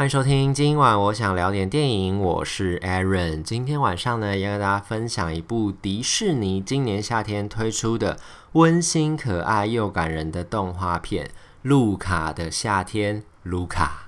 欢迎收听，今晚我想聊点电影，我是 Aaron。今天晚上呢，要跟大家分享一部迪士尼今年夏天推出的温馨可爱又感人的动画片《路卡的夏天》。卢卡。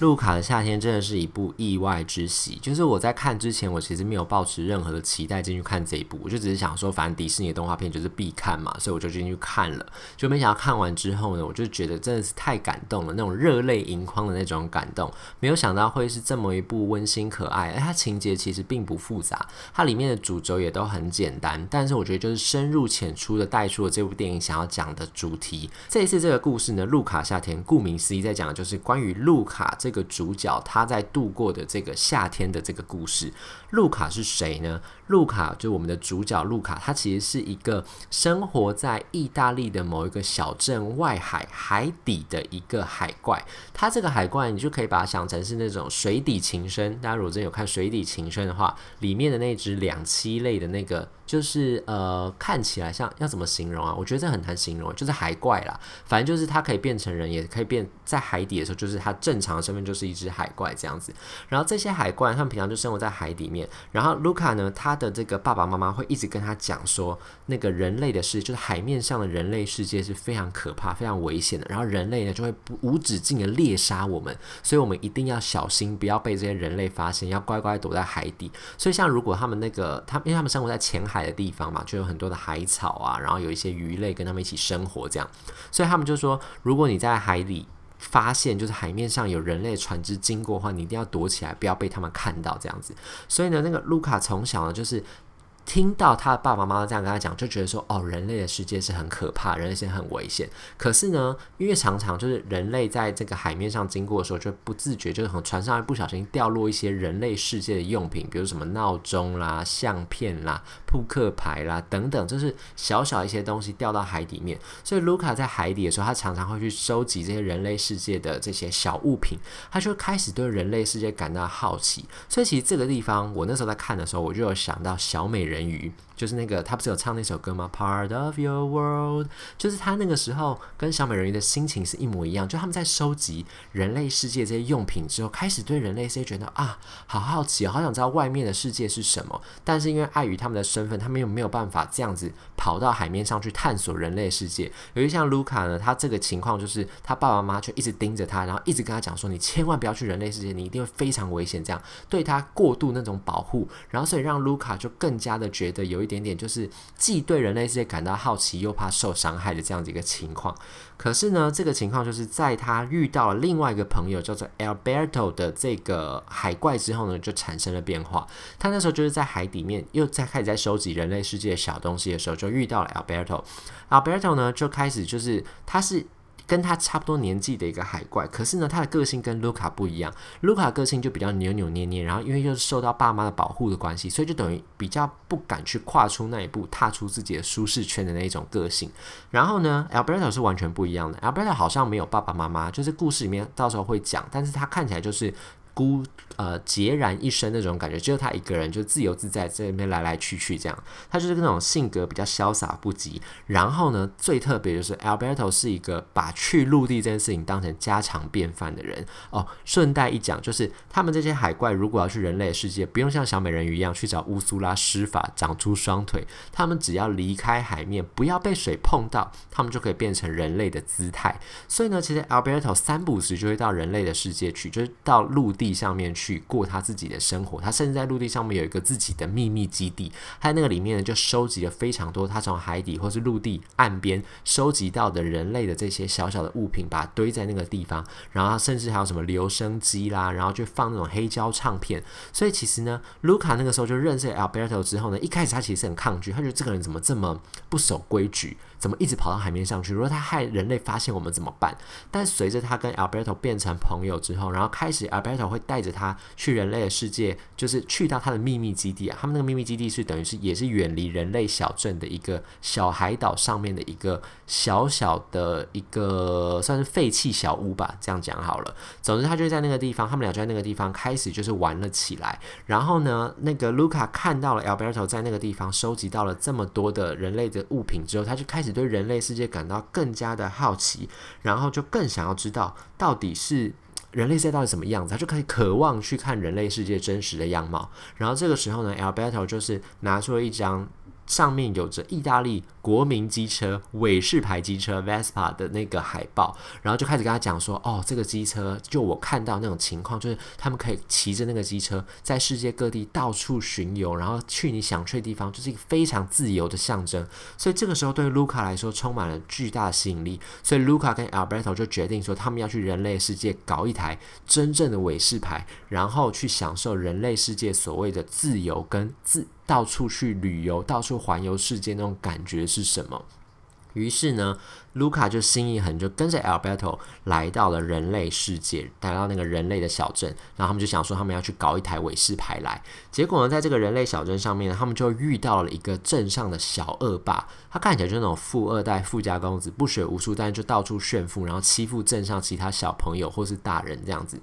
路卡的夏天真的是一部意外之喜，就是我在看之前，我其实没有抱持任何的期待进去看这一部，我就只是想说，反正迪士尼的动画片就是必看嘛，所以我就进去看了。就没想到看完之后呢，我就觉得真的是太感动了，那种热泪盈眶的那种感动。没有想到会是这么一部温馨可爱，而它情节其实并不复杂，它里面的主轴也都很简单，但是我觉得就是深入浅出的带出了这部电影想要讲的主题。这一次这个故事呢，路卡夏天，顾名思义，在讲的就是关于路卡这个。主角他在度过的这个夏天的这个故事，路卡是谁呢？路卡就我们的主角路卡，他其实是一个生活在意大利的某一个小镇外海海底的一个海怪。他这个海怪，你就可以把它想成是那种水底情深。大家如果真有看《水底情深》的话，里面的那只两栖类的那个。就是呃，看起来像要怎么形容啊？我觉得这很难形容，就是海怪啦。反正就是它可以变成人，也可以变在海底的时候，就是它正常的身份就是一只海怪这样子。然后这些海怪，它们平常就生活在海里面。然后卢卡呢，他的这个爸爸妈妈会一直跟他讲说，那个人类的世界，就是海面上的人类世界是非常可怕、非常危险的。然后人类呢，就会无止境的猎杀我们，所以我们一定要小心，不要被这些人类发现，要乖乖躲在海底。所以像如果他们那个他，因为他们生活在浅。海的地方嘛，就有很多的海草啊，然后有一些鱼类跟他们一起生活，这样，所以他们就说，如果你在海里发现就是海面上有人类船只经过的话，你一定要躲起来，不要被他们看到，这样子。所以呢，那个卢卡从小呢就是。听到他的爸爸妈妈这样跟他讲，就觉得说，哦，人类的世界是很可怕，人类是很危险。可是呢，因为常常就是人类在这个海面上经过的时候，就不自觉，就是从船上不小心掉落一些人类世界的用品，比如什么闹钟啦、相片啦、扑克牌啦等等，就是小小一些东西掉到海里面。所以卢卡在海底的时候，他常常会去收集这些人类世界的这些小物品，他就开始对人类世界感到好奇。所以其实这个地方，我那时候在看的时候，我就有想到小美人。人鱼。就是那个，他不是有唱那首歌吗？Part of your world，就是他那个时候跟小美人鱼的心情是一模一样。就他们在收集人类世界这些用品之后，开始对人类世界觉得啊，好好奇，好想知道外面的世界是什么。但是因为碍于他们的身份，他们又没有办法这样子跑到海面上去探索人类世界。由于像卢卡呢，他这个情况就是他爸爸妈妈却一直盯着他，然后一直跟他讲说：“你千万不要去人类世界，你一定会非常危险。”这样对他过度那种保护，然后所以让卢卡就更加的。觉得有一点点点，就是既对人类世界感到好奇，又怕受伤害的这样子一个情况。可是呢，这个情况就是在他遇到了另外一个朋友叫做 Alberto 的这个海怪之后呢，就产生了变化。他那时候就是在海底面又在开始在收集人类世界的小东西的时候，就遇到了 Alberto。Alberto 呢，就开始就是他是。跟他差不多年纪的一个海怪，可是呢，他的个性跟卢卡不一样。卢卡个性就比较扭扭捏捏，然后因为又是受到爸妈的保护的关系，所以就等于比较不敢去跨出那一步，踏出自己的舒适圈的那一种个性。然后呢，Alberto 是完全不一样的。Alberto 好像没有爸爸妈妈，就是故事里面到时候会讲，但是他看起来就是。孤呃孑然一身那种感觉，只有他一个人就自由自在在那边来来去去这样。他就是那种性格比较潇洒不羁。然后呢，最特别就是 Alberto 是一个把去陆地这件事情当成家常便饭的人哦。顺带一讲，就是他们这些海怪如果要去人类的世界，不用像小美人鱼一样去找乌苏拉施法长出双腿，他们只要离开海面，不要被水碰到，他们就可以变成人类的姿态。所以呢，其实 Alberto 三不时就会到人类的世界去，就是到陆地。地上面去过他自己的生活，他甚至在陆地上面有一个自己的秘密基地，他在那个里面呢就收集了非常多他从海底或是陆地岸边收集到的人类的这些小小的物品，把它堆在那个地方，然后甚至还有什么留声机啦，然后就放那种黑胶唱片。所以其实呢，卢卡那个时候就认识 Alberto 之后呢，一开始他其实很抗拒，他觉得这个人怎么这么不守规矩，怎么一直跑到海面上去？如果他害人类发现我们怎么办？但随着他跟 Alberto 变成朋友之后，然后开始 Alberto 会带着他去人类的世界，就是去到他的秘密基地啊。他们那个秘密基地是等于是也是远离人类小镇的一个小海岛上面的一个小小的一个算是废弃小屋吧，这样讲好了。总之，他就在那个地方，他们俩就在那个地方开始就是玩了起来。然后呢，那个卢卡看到了 Alberto 在那个地方收集到了这么多的人类的物品之后，他就开始对人类世界感到更加的好奇，然后就更想要知道到底是人类世界到底什么样子，他就可以渴望去看人类世界真实的样貌。然后这个时候呢，Alberto 就是拿出了一张。上面有着意大利国民机车伟士牌机车 Vespa 的那个海报，然后就开始跟他讲说：“哦，这个机车就我看到那种情况，就是他们可以骑着那个机车在世界各地到处巡游，然后去你想去的地方，就是一个非常自由的象征。所以这个时候对于卢卡来说充满了巨大的吸引力，所以卢卡跟 Alberto 就决定说，他们要去人类世界搞一台真正的伟士牌，然后去享受人类世界所谓的自由跟自。”到处去旅游，到处环游世界那种感觉是什么？于是呢，卢卡就心一横，就跟着 Alberto 来到了人类世界，来到那个人类的小镇。然后他们就想说，他们要去搞一台伟士牌来。结果呢，在这个人类小镇上面呢，他们就遇到了一个镇上的小恶霸。他看起来就是那种富二代、富家公子，不学无术，但是就到处炫富，然后欺负镇上其他小朋友或是大人这样子。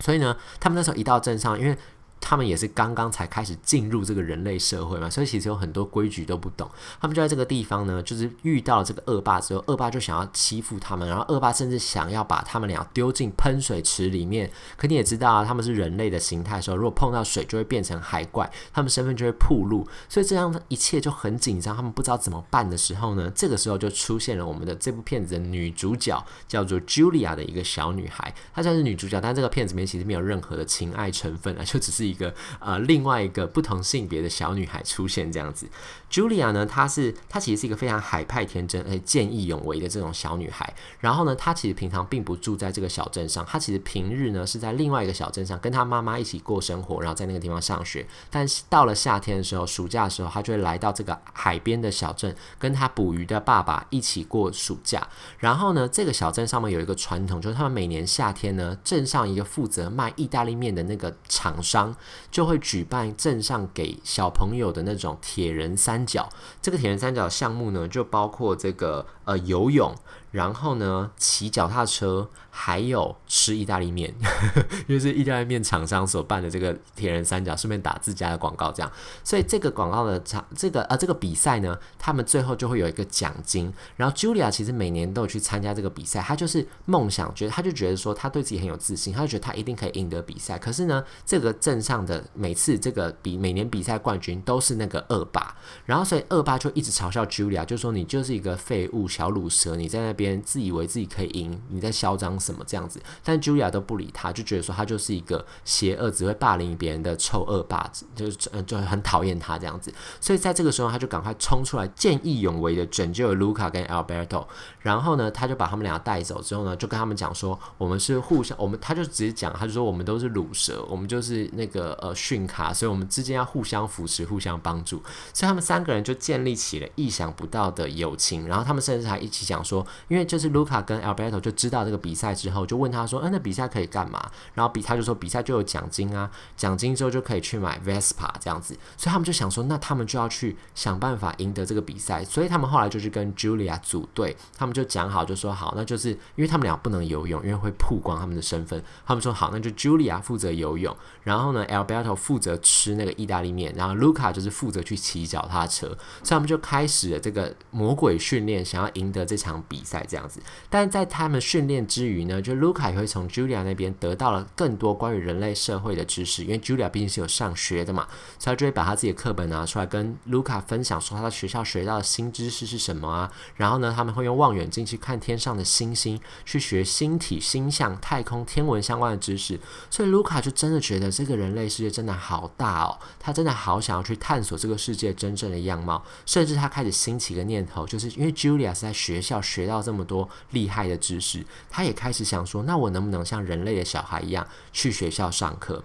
所以呢，他们那时候一到镇上，因为他们也是刚刚才开始进入这个人类社会嘛，所以其实有很多规矩都不懂。他们就在这个地方呢，就是遇到了这个恶霸之后，恶霸就想要欺负他们，然后恶霸甚至想要把他们俩丢进喷水池里面。可你也知道啊，他们是人类的形态的时候，如果碰到水就会变成海怪，他们身份就会暴露。所以这样一切就很紧张，他们不知道怎么办的时候呢，这个时候就出现了我们的这部片子的女主角，叫做 Julia 的一个小女孩。她算是女主角，但这个片子里面其实没有任何的情爱成分啊，就只是。一个呃，另外一个不同性别的小女孩出现这样子，Julia 呢，她是她其实是一个非常海派天真而且见义勇为的这种小女孩。然后呢，她其实平常并不住在这个小镇上，她其实平日呢是在另外一个小镇上跟她妈妈一起过生活，然后在那个地方上学。但是到了夏天的时候，暑假的时候，她就会来到这个海边的小镇，跟她捕鱼的爸爸一起过暑假。然后呢，这个小镇上面有一个传统，就是他们每年夏天呢，镇上一个负责卖意大利面的那个厂商。就会举办镇上给小朋友的那种铁人三角，这个铁人三角项目呢，就包括这个呃游泳。然后呢，骑脚踏车，还有吃意大利面，因为是意大利面厂商所办的这个铁人三角，顺便打自家的广告，这样。所以这个广告的场，这个呃这个比赛呢，他们最后就会有一个奖金。然后 Julia 其实每年都有去参加这个比赛，她就是梦想，觉得她就觉得说，她对自己很有自信，她就觉得她一定可以赢得比赛。可是呢，这个镇上上的每次这个比每年比赛冠军都是那个恶霸，然后所以恶霸就一直嘲笑 Julia，就说你就是一个废物小鲁蛇，你在那。边自以为自己可以赢，你在嚣张什么这样子？但 Julia 都不理他，就觉得说他就是一个邪恶、只会霸凌别人的臭恶霸子，就是就很讨厌他这样子。所以在这个时候，他就赶快冲出来，见义勇为的拯救了 Luca 跟 Alberto。然后呢，他就把他们俩带走之后呢，就跟他们讲说：“我们是互相，我们他就直接讲，他就说我们都是鲁蛇，我们就是那个呃训卡，所以我们之间要互相扶持、互相帮助。”所以他们三个人就建立起了意想不到的友情。然后他们甚至还一起讲说。因为就是卢卡跟 Alberto 就知道这个比赛之后，就问他说：“嗯、那比赛可以干嘛？”然后比他就说：“比赛就有奖金啊，奖金之后就可以去买 Vespa 这样子。”所以他们就想说：“那他们就要去想办法赢得这个比赛。”所以他们后来就去跟 Julia 组队，他们就讲好，就说好，那就是因为他们俩不能游泳，因为会曝光他们的身份。他们说好，那就 Julia 负责游泳，然后呢，Alberto 负责吃那个意大利面，然后卢卡就是负责去骑脚踏车。所以他们就开始了这个魔鬼训练，想要赢得这场比赛。这样子，但在他们训练之余呢，就卢卡也会从 Julia 那边得到了更多关于人类社会的知识，因为 Julia 毕竟是有上学的嘛，所以他就会把他自己的课本拿出来跟卢卡分享，说他在学校学到的新知识是什么啊。然后呢，他们会用望远镜去看天上的星星，去学星体、星象、太空、天文相关的知识。所以卢卡就真的觉得这个人人类世界真的好大哦，他真的好想要去探索这个世界真正的样貌，甚至他开始兴起一个念头，就是因为 Julia 是在学校学到。这么多厉害的知识，他也开始想说：那我能不能像人类的小孩一样去学校上课？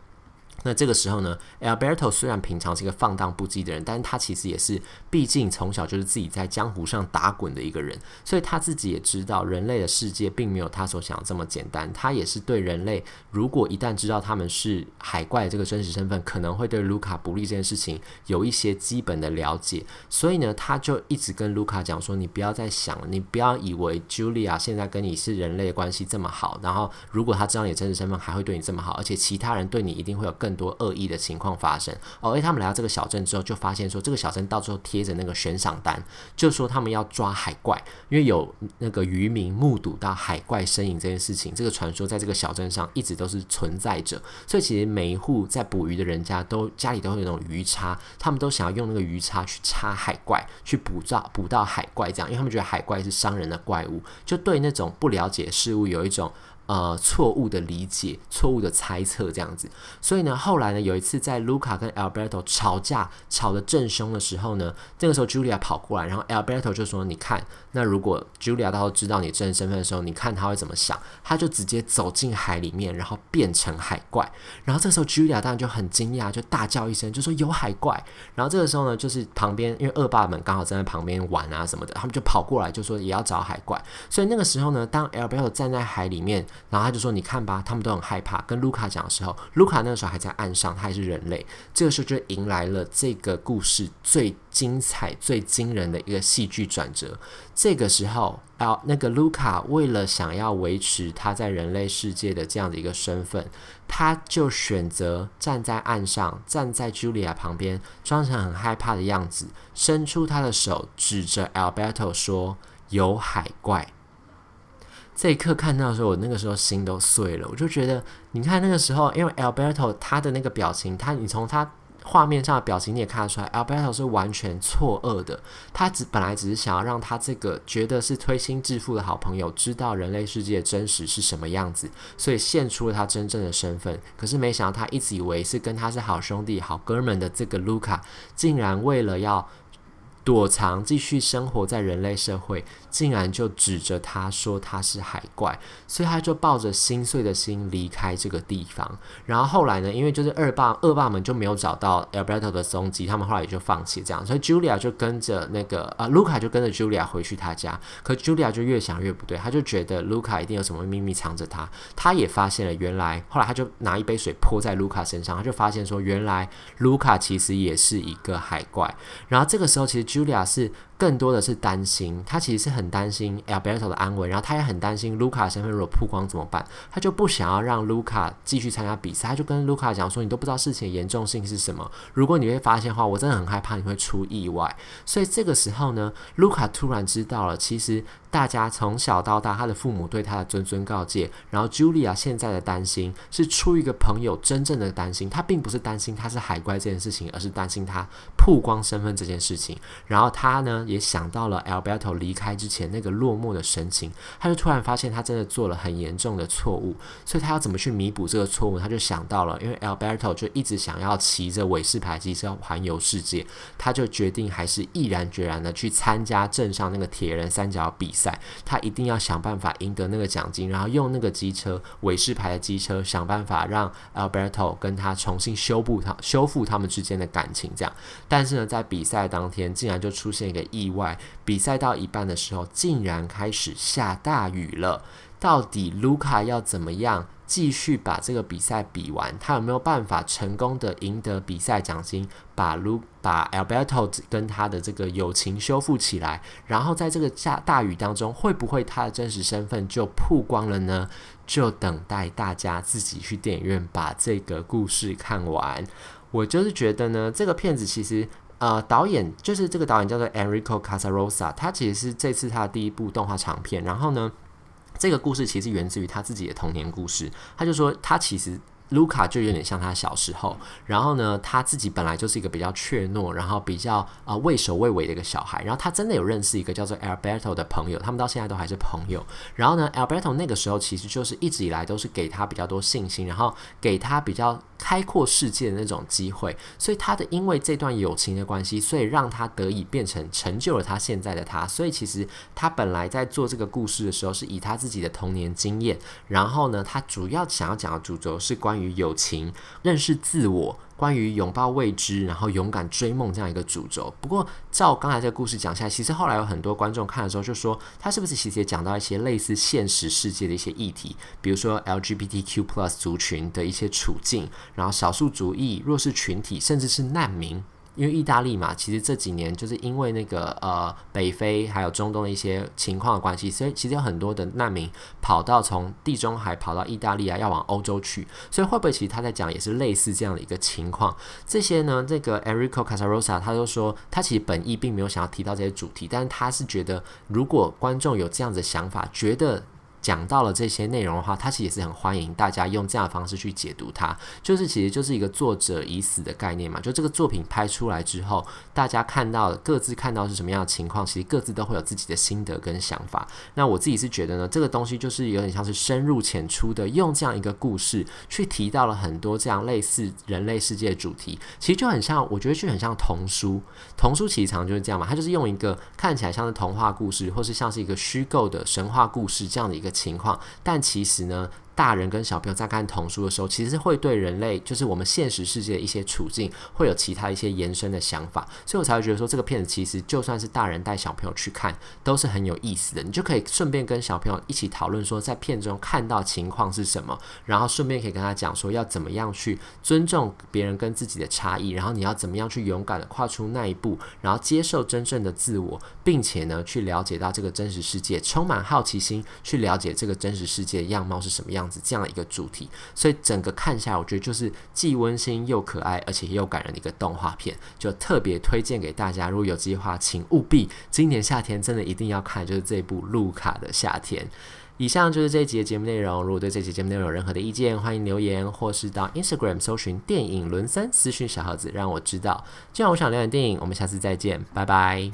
那这个时候呢，Alberto 虽然平常是一个放荡不羁的人，但是他其实也是，毕竟从小就是自己在江湖上打滚的一个人，所以他自己也知道人类的世界并没有他所想的这么简单。他也是对人类，如果一旦知道他们是海怪这个真实身份，可能会对卢卡不利这件事情有一些基本的了解。所以呢，他就一直跟卢卡讲说：“你不要再想了，你不要以为 Julia 现在跟你是人类的关系这么好，然后如果他知道你真实身份，还会对你这么好，而且其他人对你一定会有更。”更多恶意的情况发生。哦，而他们来到这个小镇之后，就发现说这个小镇到时候贴着那个悬赏单，就说他们要抓海怪，因为有那个渔民目睹到海怪身影这件事情，这个传说在这个小镇上一直都是存在着，所以其实每一户在捕鱼的人家都家里都会有那种鱼叉，他们都想要用那个鱼叉去插海怪，去捕到捕到海怪这样，因为他们觉得海怪是伤人的怪物，就对那种不了解事物有一种。呃，错误的理解，错误的猜测，这样子。所以呢，后来呢，有一次在卢卡跟 Alberto 吵架，吵得正凶的时候呢，这个时候 Julia 跑过来，然后 Alberto 就说：“你看，那如果 Julia 到时候知道你真实身份的时候，你看他会怎么想？”他就直接走进海里面，然后变成海怪。然后这时候 Julia 当然就很惊讶，就大叫一声，就说：“有海怪！”然后这个时候呢，就是旁边因为恶霸们刚好站在旁边玩啊什么的，他们就跑过来就说也要找海怪。所以那个时候呢，当 Albert 站在海里面。然后他就说：“你看吧，他们都很害怕。”跟卢卡讲的时候，卢卡那个时候还在岸上，他还是人类。这个时候就迎来了这个故事最精彩、最惊人的一个戏剧转折。这个时候，啊，那个卢卡为了想要维持他在人类世界的这样的一个身份，他就选择站在岸上，站在茱莉亚旁边，装成很害怕的样子，伸出他的手指着 Alberto 说：“有海怪。”这一刻看到的时候，我那个时候心都碎了。我就觉得，你看那个时候，因为 Alberto 他的那个表情，他你从他画面上的表情你也看得出来，Alberto 是完全错愕的。他只本来只是想要让他这个觉得是推心置腹的好朋友知道人类世界的真实是什么样子，所以献出了他真正的身份。可是没想到，他一直以为是跟他是好兄弟、好哥们的这个 Luca，，竟然为了要躲藏，继续生活在人类社会，竟然就指着他说他是海怪，所以他就抱着心碎的心离开这个地方。然后后来呢，因为就是恶霸恶霸们就没有找到 Alberto 的踪迹，他们后来也就放弃这样。所以 Julia 就跟着那个啊卢卡就跟着 Julia 回去他家。可 Julia 就越想越不对，他就觉得卢卡一定有什么秘密藏着他。他也发现了，原来后来他就拿一杯水泼在卢卡身上，他就发现说，原来卢卡其实也是一个海怪。然后这个时候，其实 Julia 是更多的是担心，他其实是很担心 Alberto 的安危，然后他也很担心卢卡身份如果曝光怎么办，他就不想要让卢卡继续参加比赛，他就跟卢卡讲说：“你都不知道事情的严重性是什么，如果你会发现的话，我真的很害怕你会出意外。”所以这个时候呢，卢卡突然知道了，其实。大家从小到大，他的父母对他的谆谆告诫，然后 Julia 现在的担心是出于一个朋友真正的担心，他并不是担心他是海怪这件事情，而是担心他曝光身份这件事情。然后他呢也想到了 Alberto 离开之前那个落寞的神情，他就突然发现他真的做了很严重的错误，所以他要怎么去弥补这个错误？他就想到了，因为 Alberto 就一直想要骑着韦氏牌机车环游世界，他就决定还是毅然决然的去参加镇上那个铁人三角比赛。他一定要想办法赢得那个奖金，然后用那个机车韦氏牌的机车，想办法让 Alberto 跟他重新修补他修复他们之间的感情。这样，但是呢，在比赛当天竟然就出现一个意外，比赛到一半的时候，竟然开始下大雨了。到底卢卡要怎么样？继续把这个比赛比完，他有没有办法成功的赢得比赛奖金，把卢把 Alberto 跟他的这个友情修复起来？然后在这个下大雨当中，会不会他的真实身份就曝光了呢？就等待大家自己去电影院把这个故事看完。我就是觉得呢，这个片子其实呃，导演就是这个导演叫做 Enrico Casarosa，他其实是这次他的第一部动画长片，然后呢。这个故事其实源自于他自己的童年故事。他就说，他其实卢卡就有点像他小时候。然后呢，他自己本来就是一个比较怯懦，然后比较啊畏首畏尾的一个小孩。然后他真的有认识一个叫做 Alberto 的朋友，他们到现在都还是朋友。然后呢，Alberto 那个时候其实就是一直以来都是给他比较多信心，然后给他比较。开阔世界的那种机会，所以他的因为这段友情的关系，所以让他得以变成成就了他现在的他。所以其实他本来在做这个故事的时候，是以他自己的童年经验，然后呢，他主要想要讲的主轴是关关于友情、认识自我。关于拥抱未知，然后勇敢追梦这样一个主轴。不过，照刚才这个故事讲下来，其实后来有很多观众看的时候就说，他是不是其实也讲到一些类似现实世界的一些议题，比如说 LGBTQ+ 族群的一些处境，然后少数族裔、弱势群体，甚至是难民。因为意大利嘛，其实这几年就是因为那个呃北非还有中东的一些情况的关系，所以其实有很多的难民跑到从地中海跑到意大利啊，要往欧洲去。所以会不会其实他在讲也是类似这样的一个情况？这些呢，这个 Enrico Casarosa 他就说，他其实本意并没有想要提到这些主题，但是他是觉得如果观众有这样的想法，觉得。讲到了这些内容的话，他其实也是很欢迎大家用这样的方式去解读它，就是其实就是一个作者已死的概念嘛。就这个作品拍出来之后，大家看到各自看到是什么样的情况，其实各自都会有自己的心得跟想法。那我自己是觉得呢，这个东西就是有点像是深入浅出的，用这样一个故事去提到了很多这样类似人类世界的主题，其实就很像，我觉得就很像童书。童书其实常常就是这样嘛，它就是用一个看起来像是童话故事，或是像是一个虚构的神话故事这样的一个。情况，但其实呢，大人跟小朋友在看童书的时候，其实会对人类，就是我们现实世界的一些处境，会有其他一些延伸的想法，所以我才会觉得说，这个片子其实就算是大人带小朋友去看，都是很有意思的。你就可以顺便跟小朋友一起讨论说，在片中看到情况是什么，然后顺便可以跟他讲说，要怎么样去尊重别人跟自己的差异，然后你要怎么样去勇敢的跨出那一步，然后接受真正的自我，并且呢，去了解到这个真实世界，充满好奇心，去了解这个真实世界的样貌是什么样。这样的一个主题，所以整个看下来，我觉得就是既温馨又可爱，而且又感人的一个动画片，就特别推荐给大家。如果有机会的话，请务必今年夏天真的一定要看，就是这部《路卡的夏天》。以上就是这一集的节目内容。如果对这集节目内容有任何的意见，欢迎留言，或是到 Instagram 搜寻电影轮森私讯小盒子，让我知道。今晚我想聊点电影，我们下次再见，拜拜。